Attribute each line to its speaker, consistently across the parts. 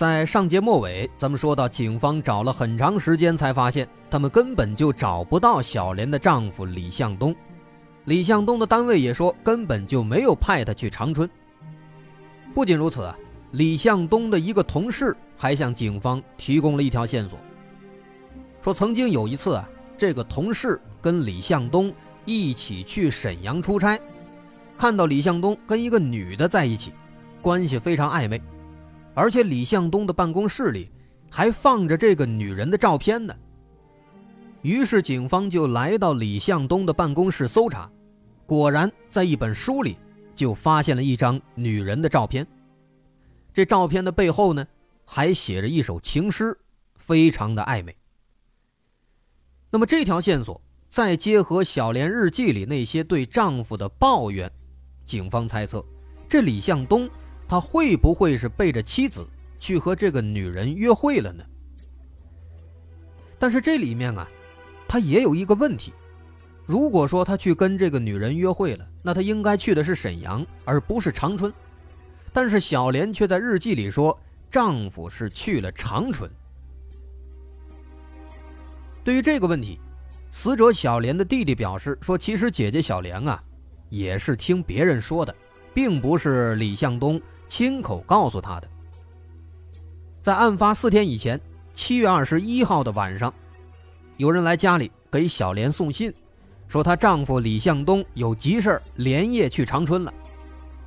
Speaker 1: 在上节末尾，咱们说到，警方找了很长时间，才发现他们根本就找不到小莲的丈夫李向东。李向东的单位也说，根本就没有派他去长春。不仅如此，李向东的一个同事还向警方提供了一条线索，说曾经有一次啊，这个同事跟李向东。一起去沈阳出差，看到李向东跟一个女的在一起，关系非常暧昧，而且李向东的办公室里还放着这个女人的照片呢。于是警方就来到李向东的办公室搜查，果然在一本书里就发现了一张女人的照片。这照片的背后呢，还写着一首情诗，非常的暧昧。那么这条线索。再结合小莲日记里那些对丈夫的抱怨，警方猜测，这李向东他会不会是背着妻子去和这个女人约会了呢？但是这里面啊，他也有一个问题：如果说他去跟这个女人约会了，那他应该去的是沈阳，而不是长春。但是小莲却在日记里说，丈夫是去了长春。对于这个问题。死者小莲的弟弟表示说：“其实姐姐小莲啊，也是听别人说的，并不是李向东亲口告诉她的。在案发四天以前，七月二十一号的晚上，有人来家里给小莲送信，说她丈夫李向东有急事连夜去长春了。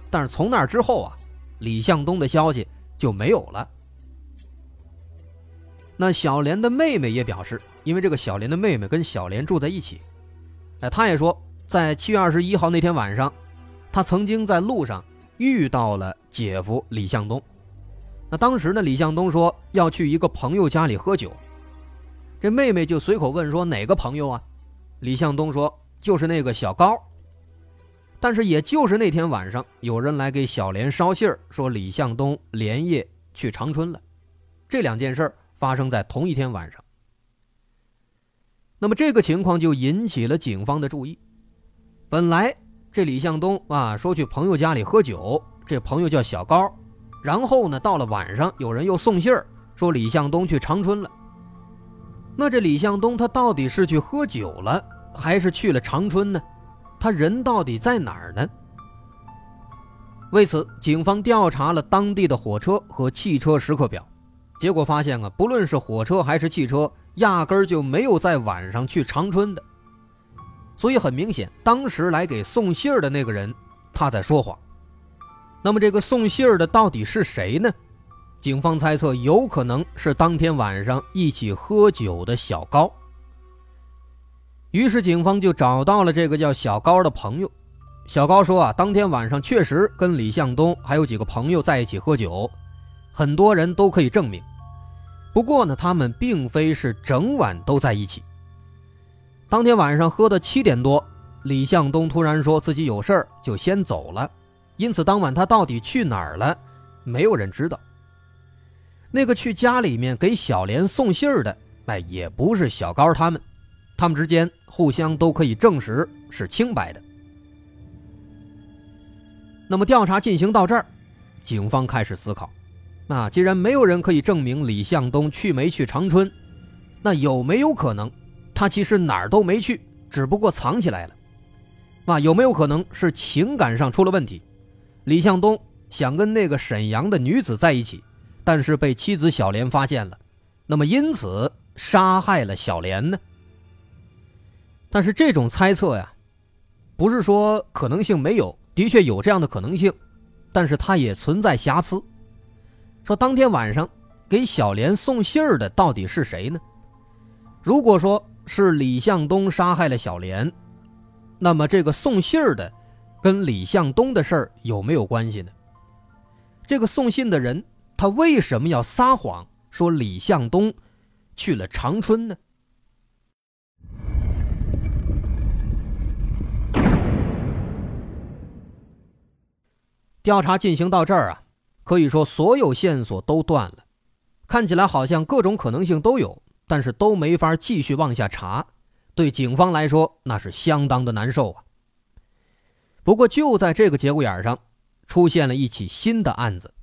Speaker 1: 但是从那之后啊，李向东的消息就没有了。那小莲的妹妹也表示。”因为这个小莲的妹妹跟小莲住在一起，哎，她也说，在七月二十一号那天晚上，她曾经在路上遇到了姐夫李向东。那当时呢，李向东说要去一个朋友家里喝酒，这妹妹就随口问说哪个朋友啊？李向东说就是那个小高。但是也就是那天晚上，有人来给小莲捎信儿，说李向东连夜去长春了。这两件事发生在同一天晚上。那么这个情况就引起了警方的注意。本来这李向东啊说去朋友家里喝酒，这朋友叫小高。然后呢，到了晚上，有人又送信儿说李向东去长春了。那这李向东他到底是去喝酒了，还是去了长春呢？他人到底在哪儿呢？为此，警方调查了当地的火车和汽车时刻表，结果发现啊，不论是火车还是汽车。压根儿就没有在晚上去长春的，所以很明显，当时来给送信儿的那个人他在说谎。那么这个送信儿的到底是谁呢？警方猜测有可能是当天晚上一起喝酒的小高。于是警方就找到了这个叫小高的朋友。小高说啊，当天晚上确实跟李向东还有几个朋友在一起喝酒，很多人都可以证明。不过呢，他们并非是整晚都在一起。当天晚上喝到七点多，李向东突然说自己有事儿，就先走了。因此，当晚他到底去哪儿了，没有人知道。那个去家里面给小莲送信儿的，哎，也不是小高他们，他们之间互相都可以证实是清白的。那么，调查进行到这儿，警方开始思考。那既然没有人可以证明李向东去没去长春，那有没有可能，他其实哪儿都没去，只不过藏起来了？啊，有没有可能是情感上出了问题？李向东想跟那个沈阳的女子在一起，但是被妻子小莲发现了，那么因此杀害了小莲呢？但是这种猜测呀，不是说可能性没有，的确有这样的可能性，但是它也存在瑕疵。说当天晚上给小莲送信儿的到底是谁呢？如果说是李向东杀害了小莲，那么这个送信儿的跟李向东的事儿有没有关系呢？这个送信的人他为什么要撒谎说李向东去了长春呢？调查进行到这儿啊，可以说所有线索都断了，看起来好像各种可能性都有，但是都没法继续往下查，对警方来说那是相当的难受啊。不过就在这个节骨眼上，出现了一起新的案子。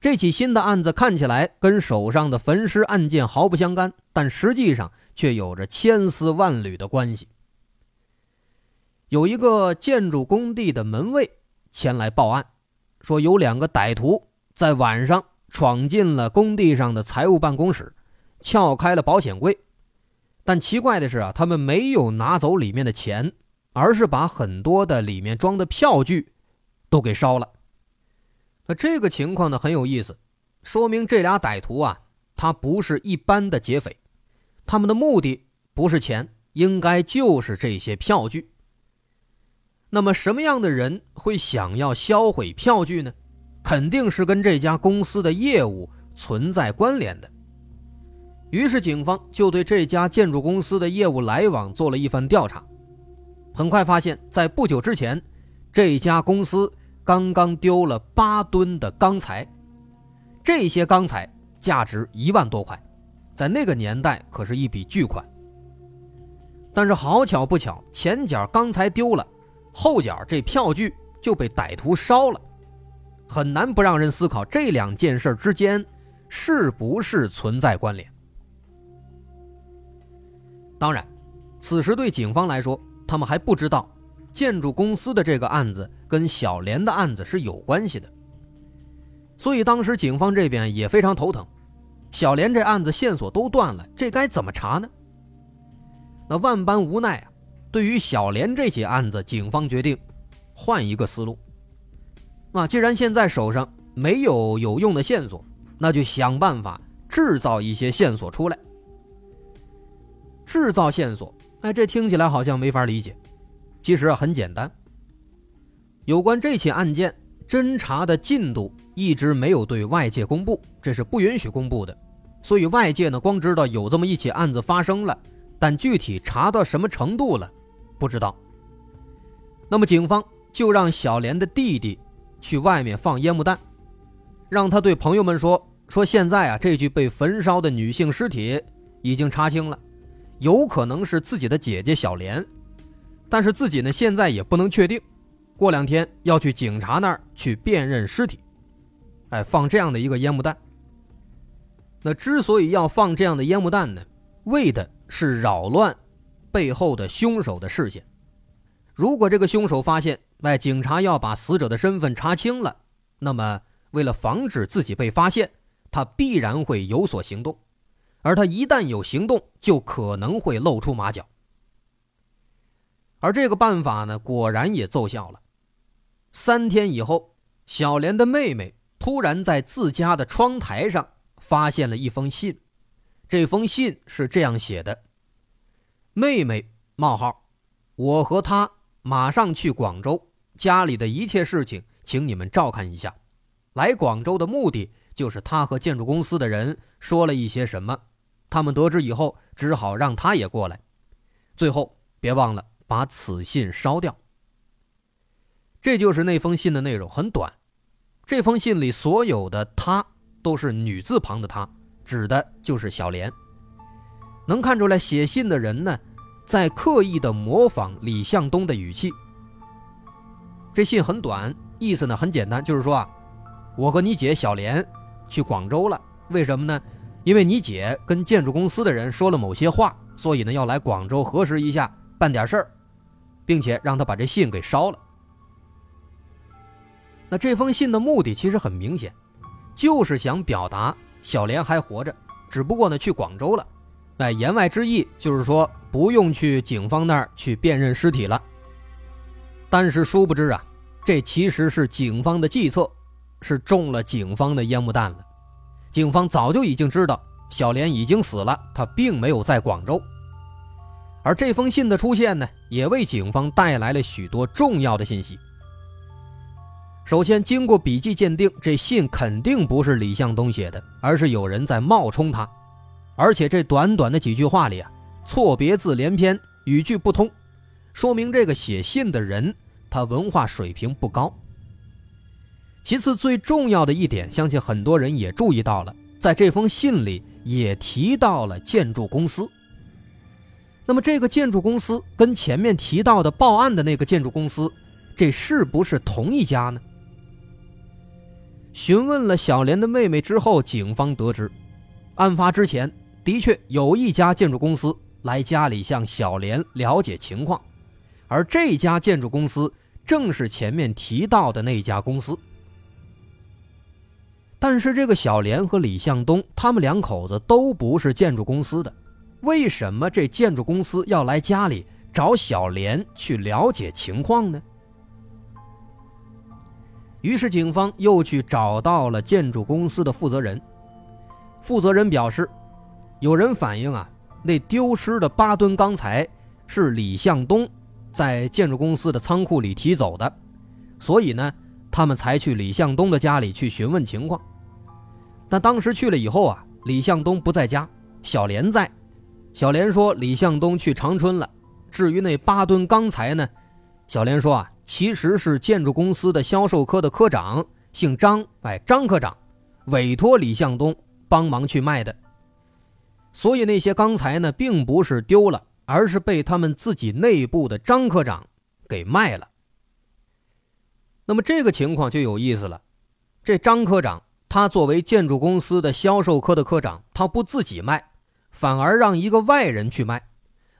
Speaker 1: 这起新的案子看起来跟手上的焚尸案件毫不相干，但实际上却有着千丝万缕的关系。有一个建筑工地的门卫。前来报案，说有两个歹徒在晚上闯进了工地上的财务办公室，撬开了保险柜。但奇怪的是啊，他们没有拿走里面的钱，而是把很多的里面装的票据都给烧了。那这个情况呢很有意思，说明这俩歹徒啊，他不是一般的劫匪，他们的目的不是钱，应该就是这些票据。那么什么样的人会想要销毁票据呢？肯定是跟这家公司的业务存在关联的。于是警方就对这家建筑公司的业务来往做了一番调查，很快发现，在不久之前，这家公司刚刚丢了八吨的钢材，这些钢材价值一万多块，在那个年代可是一笔巨款。但是好巧不巧，前脚钢材丢了。后脚这票据就被歹徒烧了，很难不让人思考这两件事之间是不是存在关联。当然，此时对警方来说，他们还不知道建筑公司的这个案子跟小莲的案子是有关系的，所以当时警方这边也非常头疼。小莲这案子线索都断了，这该怎么查呢？那万般无奈啊。对于小莲这起案子，警方决定换一个思路。啊，既然现在手上没有有用的线索，那就想办法制造一些线索出来。制造线索，哎，这听起来好像没法理解。其实啊很简单。有关这起案件侦查的进度一直没有对外界公布，这是不允许公布的。所以外界呢，光知道有这么一起案子发生了，但具体查到什么程度了？不知道。那么警方就让小莲的弟弟去外面放烟幕弹，让他对朋友们说：“说现在啊，这具被焚烧的女性尸体已经查清了，有可能是自己的姐姐小莲，但是自己呢现在也不能确定，过两天要去警察那儿去辨认尸体。”哎，放这样的一个烟幕弹。那之所以要放这样的烟幕弹呢，为的是扰乱。背后的凶手的视线，如果这个凶手发现，哎，警察要把死者的身份查清了，那么为了防止自己被发现，他必然会有所行动，而他一旦有行动，就可能会露出马脚。而这个办法呢，果然也奏效了。三天以后，小莲的妹妹突然在自家的窗台上发现了一封信，这封信是这样写的。妹妹冒号，我和他马上去广州，家里的一切事情请你们照看一下。来广州的目的就是他和建筑公司的人说了一些什么，他们得知以后只好让他也过来。最后别忘了把此信烧掉。这就是那封信的内容，很短。这封信里所有的“他”都是女字旁的“他”，指的就是小莲。能看出来，写信的人呢，在刻意的模仿李向东的语气。这信很短，意思呢很简单，就是说啊，我和你姐小莲去广州了，为什么呢？因为你姐跟建筑公司的人说了某些话，所以呢要来广州核实一下，办点事儿，并且让他把这信给烧了。那这封信的目的其实很明显，就是想表达小莲还活着，只不过呢去广州了。哎，言外之意就是说不用去警方那儿去辨认尸体了。但是殊不知啊，这其实是警方的计策，是中了警方的烟幕弹了。警方早就已经知道小莲已经死了，她并没有在广州。而这封信的出现呢，也为警方带来了许多重要的信息。首先，经过笔迹鉴定，这信肯定不是李向东写的，而是有人在冒充他。而且这短短的几句话里啊，错别字连篇，语句不通，说明这个写信的人他文化水平不高。其次，最重要的一点，相信很多人也注意到了，在这封信里也提到了建筑公司。那么，这个建筑公司跟前面提到的报案的那个建筑公司，这是不是同一家呢？询问了小莲的妹妹之后，警方得知，案发之前的确有一家建筑公司来家里向小莲了解情况，而这家建筑公司正是前面提到的那家公司。但是，这个小莲和李向东他们两口子都不是建筑公司的，为什么这建筑公司要来家里找小莲去了解情况呢？于是，警方又去找到了建筑公司的负责人。负责人表示，有人反映啊，那丢失的八吨钢材是李向东在建筑公司的仓库里提走的，所以呢。他们才去李向东的家里去询问情况，但当时去了以后啊，李向东不在家，小莲在。小莲说李向东去长春了。至于那八吨钢材呢，小莲说啊，其实是建筑公司的销售科的科长，姓张，哎，张科长委托李向东帮忙去卖的。所以那些钢材呢，并不是丢了，而是被他们自己内部的张科长给卖了。那么这个情况就有意思了，这张科长他作为建筑公司的销售科的科长，他不自己卖，反而让一个外人去卖，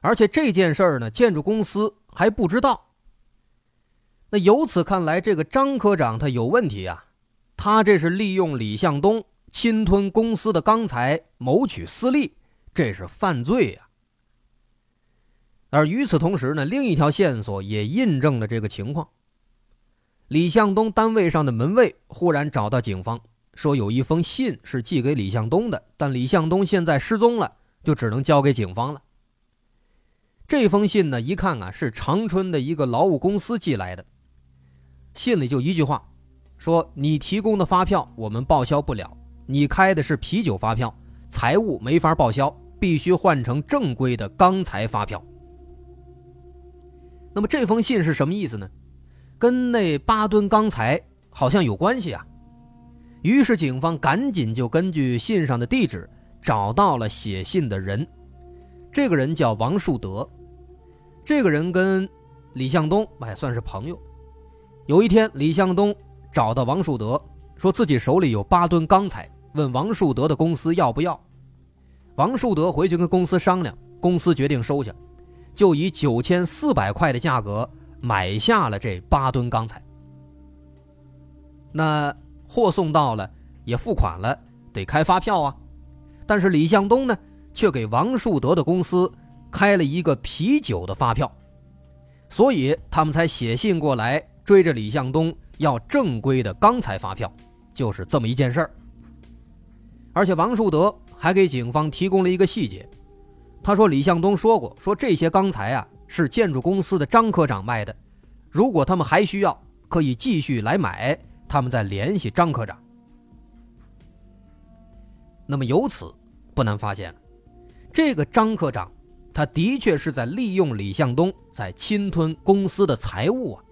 Speaker 1: 而且这件事儿呢，建筑公司还不知道。那由此看来，这个张科长他有问题啊，他这是利用李向东侵吞公司的钢材谋取私利，这是犯罪呀。而与此同时呢，另一条线索也印证了这个情况。李向东单位上的门卫忽然找到警方，说有一封信是寄给李向东的，但李向东现在失踪了，就只能交给警方了。这封信呢，一看啊，是长春的一个劳务公司寄来的。信里就一句话，说你提供的发票我们报销不了，你开的是啤酒发票，财务没法报销，必须换成正规的钢材发票。那么这封信是什么意思呢？跟那八吨钢材好像有关系啊，于是警方赶紧就根据信上的地址找到了写信的人，这个人叫王树德，这个人跟李向东还算是朋友。有一天，李向东找到王树德，说自己手里有八吨钢材，问王树德的公司要不要。王树德回去跟公司商量，公司决定收下，就以九千四百块的价格。买下了这八吨钢材，那货送到了，也付款了，得开发票啊。但是李向东呢，却给王树德的公司开了一个啤酒的发票，所以他们才写信过来追着李向东要正规的钢材发票，就是这么一件事儿。而且王树德还给警方提供了一个细节，他说李向东说过，说这些钢材啊。是建筑公司的张科长卖的，如果他们还需要，可以继续来买。他们在联系张科长。那么由此不难发现，这个张科长，他的确是在利用李向东在侵吞公司的财物啊。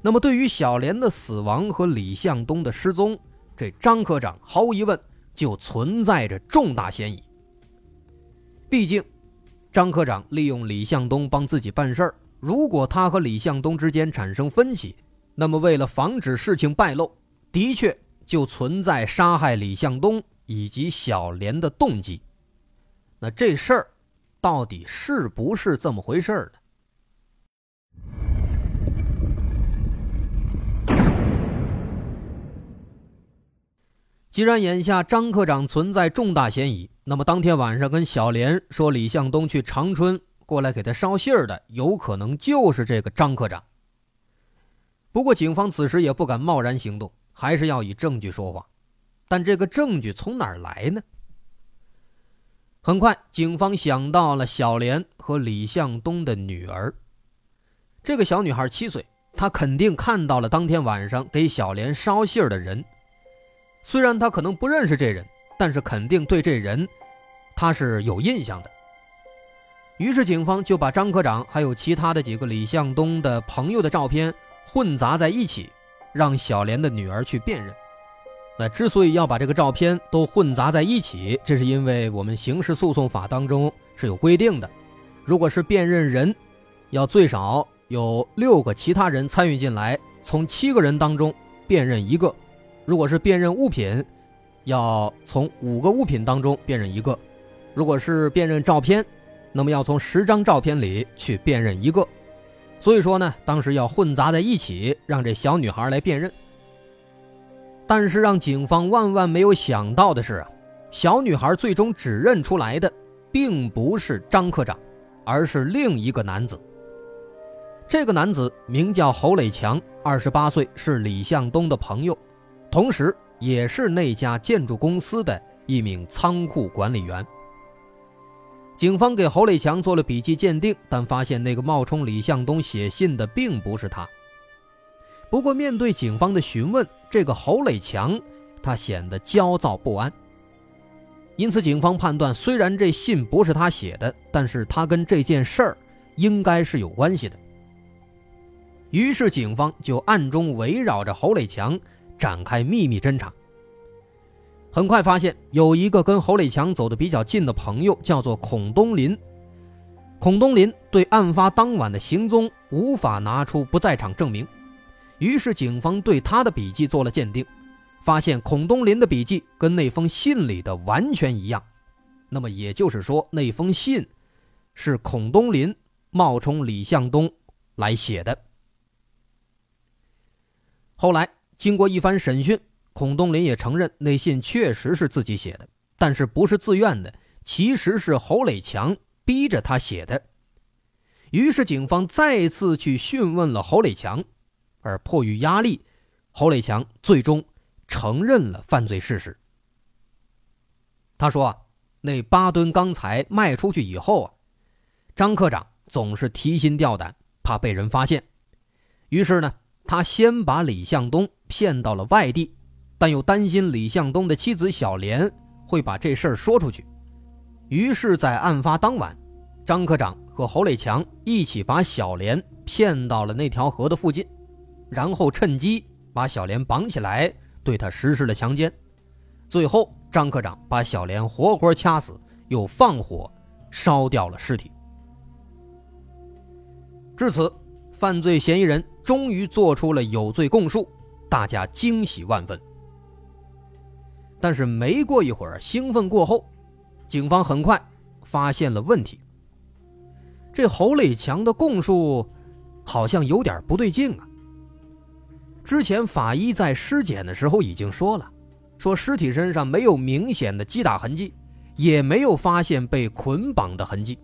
Speaker 1: 那么对于小莲的死亡和李向东的失踪，这张科长毫无疑问就存在着重大嫌疑。毕竟。张科长利用李向东帮自己办事儿，如果他和李向东之间产生分歧，那么为了防止事情败露，的确就存在杀害李向东以及小莲的动机。那这事儿到底是不是这么回事儿呢？既然眼下张科长存在重大嫌疑，那么当天晚上跟小莲说李向东去长春过来给他捎信儿的，有可能就是这个张科长。不过警方此时也不敢贸然行动，还是要以证据说话。但这个证据从哪儿来呢？很快，警方想到了小莲和李向东的女儿。这个小女孩七岁，她肯定看到了当天晚上给小莲捎信儿的人。虽然她可能不认识这人，但是肯定对这人她是有印象的。于是警方就把张科长还有其他的几个李向东的朋友的照片混杂在一起，让小莲的女儿去辨认。那之所以要把这个照片都混杂在一起，这是因为我们刑事诉讼法当中是有规定的，如果是辨认人，要最少有六个其他人参与进来，从七个人当中辨认一个；如果是辨认物品，要从五个物品当中辨认一个；如果是辨认照片，那么要从十张照片里去辨认一个，所以说呢，当时要混杂在一起，让这小女孩来辨认。但是让警方万万没有想到的是啊，小女孩最终指认出来的，并不是张科长，而是另一个男子。这个男子名叫侯磊强，二十八岁，是李向东的朋友，同时也是那家建筑公司的一名仓库管理员。警方给侯磊强做了笔迹鉴定，但发现那个冒充李向东写信的并不是他。不过，面对警方的询问，这个侯磊强他显得焦躁不安。因此，警方判断，虽然这信不是他写的，但是他跟这件事儿应该是有关系的。于是，警方就暗中围绕着侯磊强展开秘密侦查。很快发现有一个跟侯磊强走得比较近的朋友，叫做孔东林。孔东林对案发当晚的行踪无法拿出不在场证明，于是警方对他的笔迹做了鉴定，发现孔东林的笔迹跟那封信里的完全一样。那么也就是说，那封信是孔东林冒充李向东来写的。后来经过一番审讯。孔东林也承认那信确实是自己写的，但是不是自愿的，其实是侯磊强逼着他写的。于是警方再次去讯问了侯磊强，而迫于压力，侯磊强最终承认了犯罪事实。他说：“啊，那八吨钢材卖出去以后啊，张科长总是提心吊胆，怕被人发现。于是呢，他先把李向东骗到了外地。”但又担心李向东的妻子小莲会把这事儿说出去，于是，在案发当晚，张科长和侯磊强一起把小莲骗到了那条河的附近，然后趁机把小莲绑起来，对她实施了强奸。最后，张科长把小莲活活掐死，又放火烧掉了尸体。至此，犯罪嫌疑人终于做出了有罪供述，大家惊喜万分。但是没过一会儿，兴奋过后，警方很快发现了问题。这侯磊强的供述好像有点不对劲啊。之前法医在尸检的时候已经说了，说尸体身上没有明显的击打痕迹，也没有发现被捆绑的痕迹。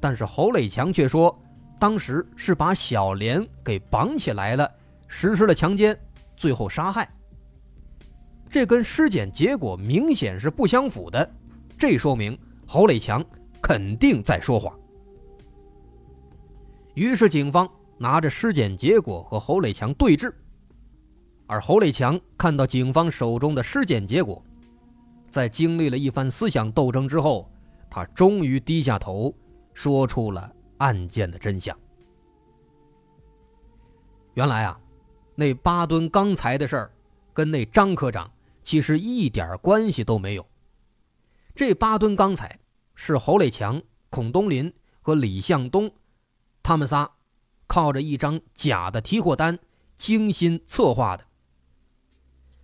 Speaker 1: 但是侯磊强却说，当时是把小莲给绑起来了，实施了强奸，最后杀害。这跟尸检结果明显是不相符的，这说明侯磊强肯定在说谎。于是警方拿着尸检结果和侯磊强对峙，而侯磊强看到警方手中的尸检结果，在经历了一番思想斗争之后，他终于低下头，说出了案件的真相。原来啊，那八吨钢材的事儿，跟那张科长。其实一点关系都没有。这八吨钢材是侯磊强、孔东林和李向东，他们仨靠着一张假的提货单精心策划的。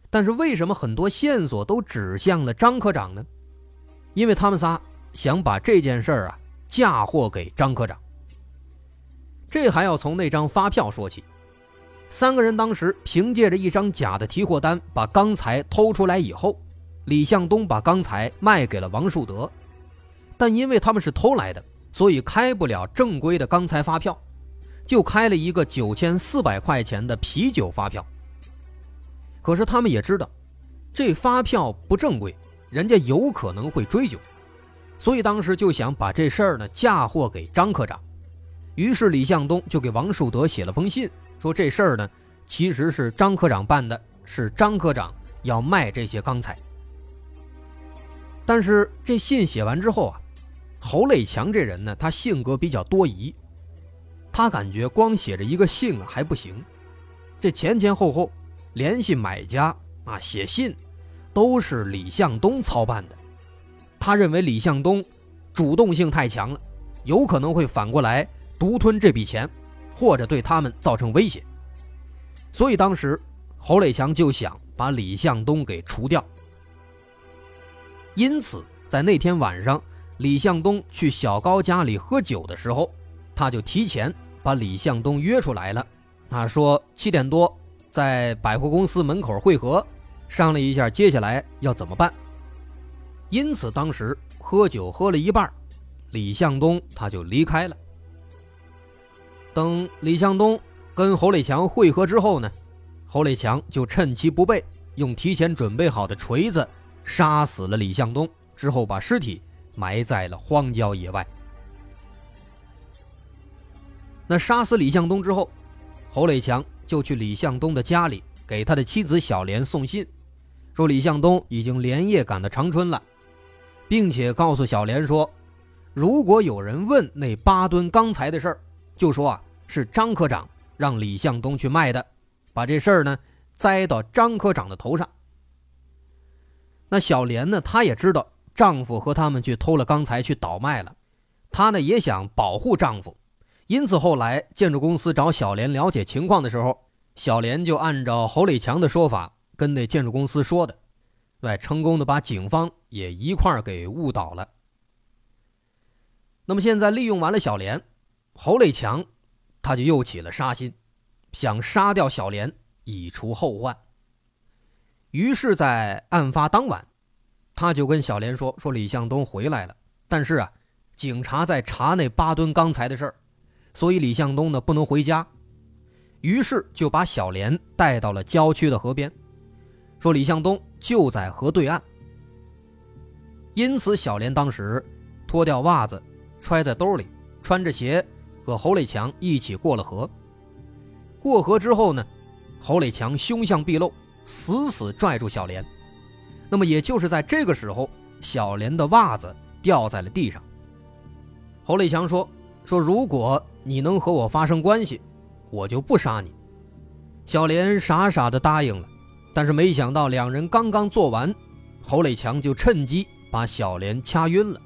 Speaker 1: 但是为什么很多线索都指向了张科长呢？因为他们仨想把这件事儿啊嫁祸给张科长。这还要从那张发票说起。三个人当时凭借着一张假的提货单把钢材偷出来以后，李向东把钢材卖给了王树德，但因为他们是偷来的，所以开不了正规的钢材发票，就开了一个九千四百块钱的啤酒发票。可是他们也知道，这发票不正规，人家有可能会追究，所以当时就想把这事儿呢嫁祸给张科长，于是李向东就给王树德写了封信。说这事儿呢，其实是张科长办的，是张科长要卖这些钢材。但是这信写完之后啊，侯磊强这人呢，他性格比较多疑，他感觉光写着一个信啊还不行，这前前后后联系买家啊写信，都是李向东操办的。他认为李向东主动性太强了，有可能会反过来独吞这笔钱，或者对他们造成威胁。所以当时侯磊强就想把李向东给除掉。因此，在那天晚上，李向东去小高家里喝酒的时候，他就提前把李向东约出来了。啊，说七点多在百货公司门口汇合，商量一下接下来要怎么办。因此，当时喝酒喝了一半，李向东他就离开了。等李向东跟侯磊强会合之后呢，侯磊强就趁其不备，用提前准备好的锤子。杀死了李向东之后，把尸体埋在了荒郊野外。那杀死李向东之后，侯磊强就去李向东的家里，给他的妻子小莲送信，说李向东已经连夜赶到长春了，并且告诉小莲说，如果有人问那八吨钢材的事儿，就说啊是张科长让李向东去卖的，把这事儿呢栽到张科长的头上。那小莲呢？她也知道丈夫和他们去偷了钢材去倒卖了，她呢也想保护丈夫，因此后来建筑公司找小莲了解情况的时候，小莲就按照侯磊强的说法跟那建筑公司说的，对，成功的把警方也一块给误导了。那么现在利用完了小莲，侯磊强他就又起了杀心，想杀掉小莲以除后患。于是，在案发当晚，他就跟小莲说：“说李向东回来了，但是啊，警察在查那八吨钢材的事儿，所以李向东呢不能回家。于是就把小莲带到了郊区的河边，说李向东就在河对岸。因此，小莲当时脱掉袜子，揣在兜里，穿着鞋，和侯磊强一起过了河。过河之后呢，侯磊强凶相毕露。”死死拽住小莲，那么也就是在这个时候，小莲的袜子掉在了地上。侯磊强说：“说如果你能和我发生关系，我就不杀你。”小莲傻傻的答应了，但是没想到两人刚刚做完，侯磊强就趁机把小莲掐晕了。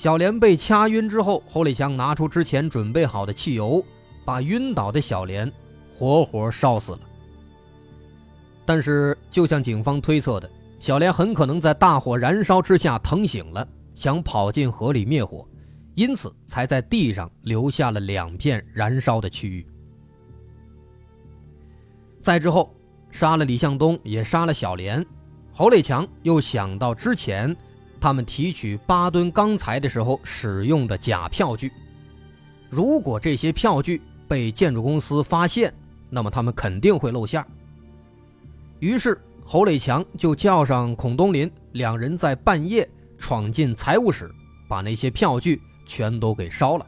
Speaker 1: 小莲被掐晕之后，侯磊强拿出之前准备好的汽油，把晕倒的小莲活活烧死了。但是，就像警方推测的，小莲很可能在大火燃烧之下疼醒了，想跑进河里灭火，因此才在地上留下了两片燃烧的区域。再之后，杀了李向东，也杀了小莲。侯磊强又想到之前他们提取八吨钢材的时候使用的假票据，如果这些票据被建筑公司发现，那么他们肯定会露馅。于是侯磊强就叫上孔东林，两人在半夜闯进财务室，把那些票据全都给烧了。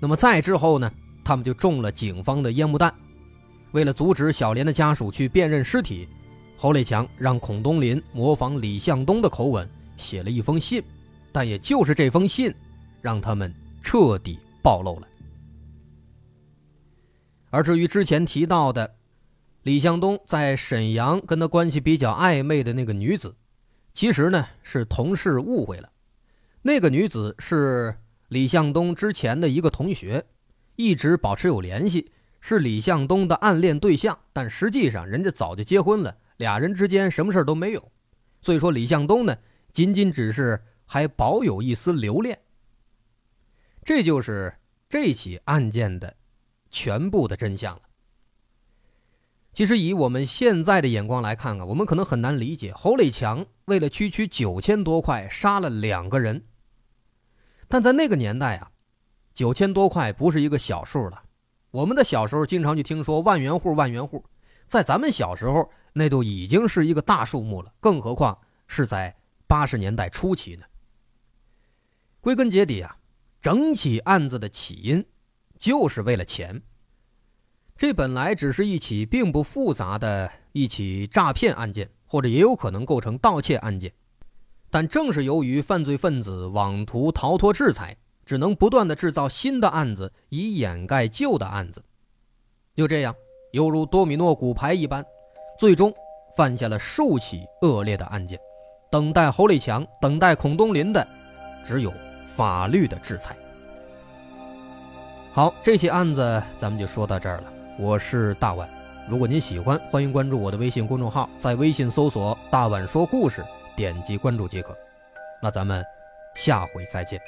Speaker 1: 那么再之后呢，他们就中了警方的烟幕弹。为了阻止小莲的家属去辨认尸体，侯磊强让孔东林模仿李向东的口吻写了一封信，但也就是这封信，让他们彻底暴露了。而至于之前提到的，李向东在沈阳跟他关系比较暧昧的那个女子，其实呢是同事误会了。那个女子是李向东之前的一个同学，一直保持有联系，是李向东的暗恋对象。但实际上人家早就结婚了，俩人之间什么事都没有。所以说李向东呢，仅仅只是还保有一丝留恋。这就是这起案件的全部的真相了。其实以我们现在的眼光来看啊，我们可能很难理解侯磊强为了区区九千多块杀了两个人。但在那个年代啊，九千多块不是一个小数了。我们的小时候经常去听说万元户、万元户，在咱们小时候那都已经是一个大数目了，更何况是在八十年代初期呢？归根结底啊，整起案子的起因就是为了钱。这本来只是一起并不复杂的一起诈骗案件，或者也有可能构成盗窃案件，但正是由于犯罪分子妄图逃脱制裁，只能不断的制造新的案子以掩盖旧的案子，就这样犹如多米诺骨牌一般，最终犯下了数起恶劣的案件。等待侯立强、等待孔东林的，只有法律的制裁。好，这起案子咱们就说到这儿了。我是大碗，如果您喜欢，欢迎关注我的微信公众号，在微信搜索“大碗说故事”，点击关注即可。那咱们下回再见。